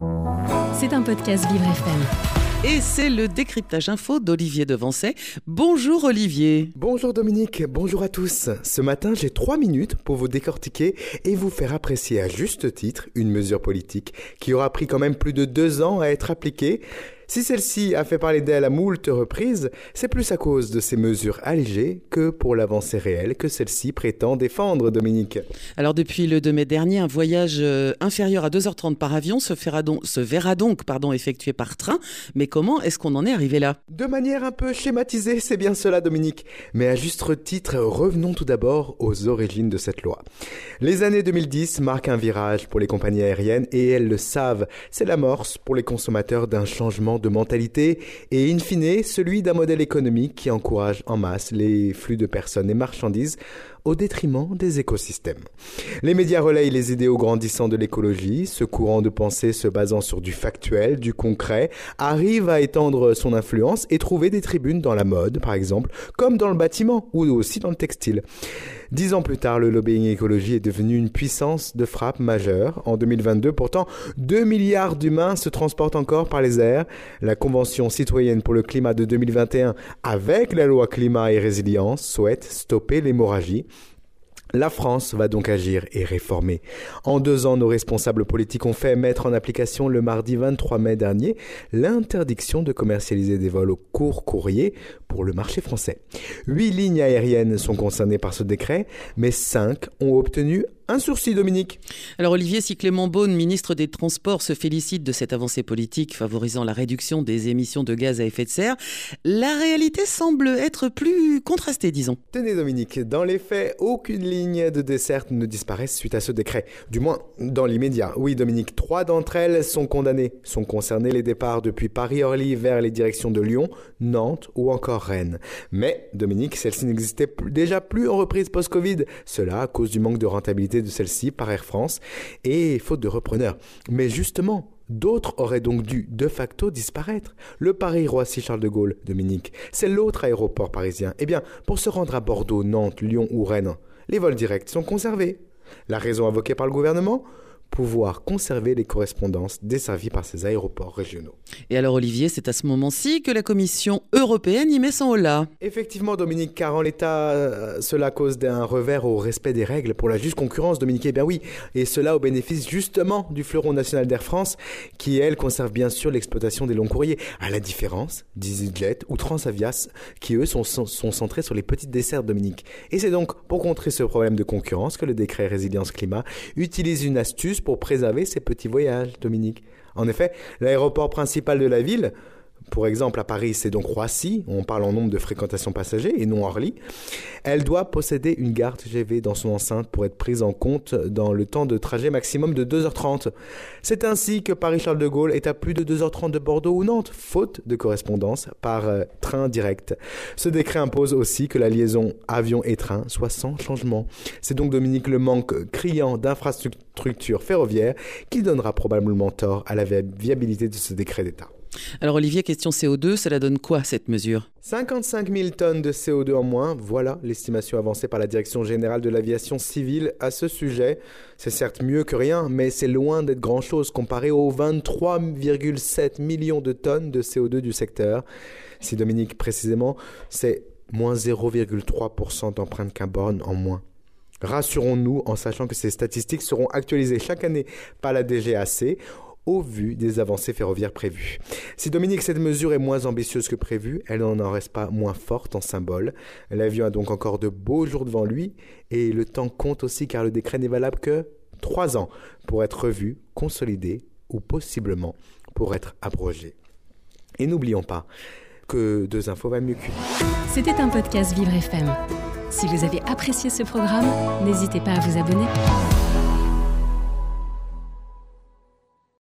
C'est un podcast Vivre FM. Et c'est le décryptage info d'Olivier Devancet. Bonjour Olivier. Bonjour Dominique, bonjour à tous. Ce matin, j'ai trois minutes pour vous décortiquer et vous faire apprécier à juste titre une mesure politique qui aura pris quand même plus de deux ans à être appliquée. Si celle-ci a fait parler d'elle à moult reprises, c'est plus à cause de ces mesures allégées que pour l'avancée réelle que celle-ci prétend défendre, Dominique. Alors depuis le 2 mai dernier, un voyage euh, inférieur à 2h30 par avion se, fera donc, se verra donc pardon, effectué par train. Mais comment est-ce qu'on en est arrivé là? De manière un peu schématisée, c'est bien cela, Dominique. Mais à juste titre, revenons tout d'abord aux origines de cette loi. Les années 2010 marquent un virage pour les compagnies aériennes et elles le savent. C'est l'amorce pour les consommateurs d'un changement de mentalité et in fine celui d'un modèle économique qui encourage en masse les flux de personnes et marchandises au détriment des écosystèmes. Les médias relayent les idéaux grandissants de l'écologie, ce courant de pensée se basant sur du factuel, du concret, arrive à étendre son influence et trouver des tribunes dans la mode, par exemple, comme dans le bâtiment ou aussi dans le textile. Dix ans plus tard, le lobbying écologie est devenu une puissance de frappe majeure. En 2022, pourtant, 2 milliards d'humains se transportent encore par les airs. La Convention citoyenne pour le climat de 2021, avec la loi climat et résilience, souhaite stopper l'hémorragie. La France va donc agir et réformer. En deux ans, nos responsables politiques ont fait mettre en application le mardi 23 mai dernier l'interdiction de commercialiser des vols au court courrier pour le marché français. Huit lignes aériennes sont concernées par ce décret, mais cinq ont obtenu un sursis, Dominique. Alors Olivier, si Clément Beaune, ministre des Transports, se félicite de cette avancée politique favorisant la réduction des émissions de gaz à effet de serre, la réalité semble être plus contrastée, disons. Tenez Dominique, dans les faits, aucune ligne de desserte ne disparaît suite à ce décret. Du moins, dans l'immédiat. Oui Dominique, trois d'entre elles sont condamnées. Sont concernées les départs depuis Paris-Orly vers les directions de Lyon, Nantes ou encore Rennes. Mais Dominique, celle-ci n'existait déjà plus en reprise post-Covid. Cela à cause du manque de rentabilité de celle-ci par Air France et faute de repreneurs. Mais justement, D'autres auraient donc dû de facto disparaître. Le Paris-Roissy-Charles de Gaulle, Dominique, c'est l'autre aéroport parisien. Eh bien, pour se rendre à Bordeaux, Nantes, Lyon ou Rennes, les vols directs sont conservés. La raison invoquée par le gouvernement? Pouvoir conserver les correspondances desservies par ces aéroports régionaux. Et alors Olivier, c'est à ce moment-ci que la Commission européenne y met son holà. Effectivement Dominique, car en l'état, euh, cela cause d'un revers au respect des règles pour la juste concurrence Dominique, eh bien oui, et cela au bénéfice justement du fleuron national d'Air France, qui elle conserve bien sûr l'exploitation des longs courriers, à la différence d'EasyJet ou Transavias, qui eux sont, sont, sont centrés sur les petites desserts Dominique. Et c'est donc pour contrer ce problème de concurrence que le décret résilience climat utilise une astuce pour préserver ces petits voyages, Dominique. En effet, l'aéroport principal de la ville, pour exemple à Paris, c'est donc Roissy, on parle en nombre de fréquentations passagers et non Orly, elle doit posséder une gare TGV dans son enceinte pour être prise en compte dans le temps de trajet maximum de 2h30. C'est ainsi que Paris-Charles de Gaulle est à plus de 2h30 de Bordeaux ou Nantes, faute de correspondance par euh, train direct. Ce décret impose aussi que la liaison avion et train soit sans changement. C'est donc Dominique le manque criant d'infrastructures ferroviaires qui donnera probablement tort à la viabilité de ce décret d'État. Alors Olivier, question CO2, cela donne quoi cette mesure? 55 000 tonnes de CO2 en moins, voilà l'estimation avancée par la Direction générale de l'aviation civile à ce sujet. C'est certes mieux que rien, mais c'est loin d'être grand-chose comparé aux 23,7 millions de tonnes de CO2 du secteur. Si Dominique précisément, c'est moins 0,3% d'empreinte carbone en moins. Rassurons-nous en sachant que ces statistiques seront actualisées chaque année par la DGAC au vu des avancées ferroviaires prévues. Si Dominique, cette mesure est moins ambitieuse que prévu, elle n'en reste pas moins forte en symbole. L'avion a donc encore de beaux jours devant lui et le temps compte aussi car le décret n'est valable que trois ans pour être revu, consolidé ou possiblement pour être abrogé. Et n'oublions pas que deux infos valent mieux qu'une. C'était un podcast Vivre FM. Si vous avez apprécié ce programme, n'hésitez pas à vous abonner.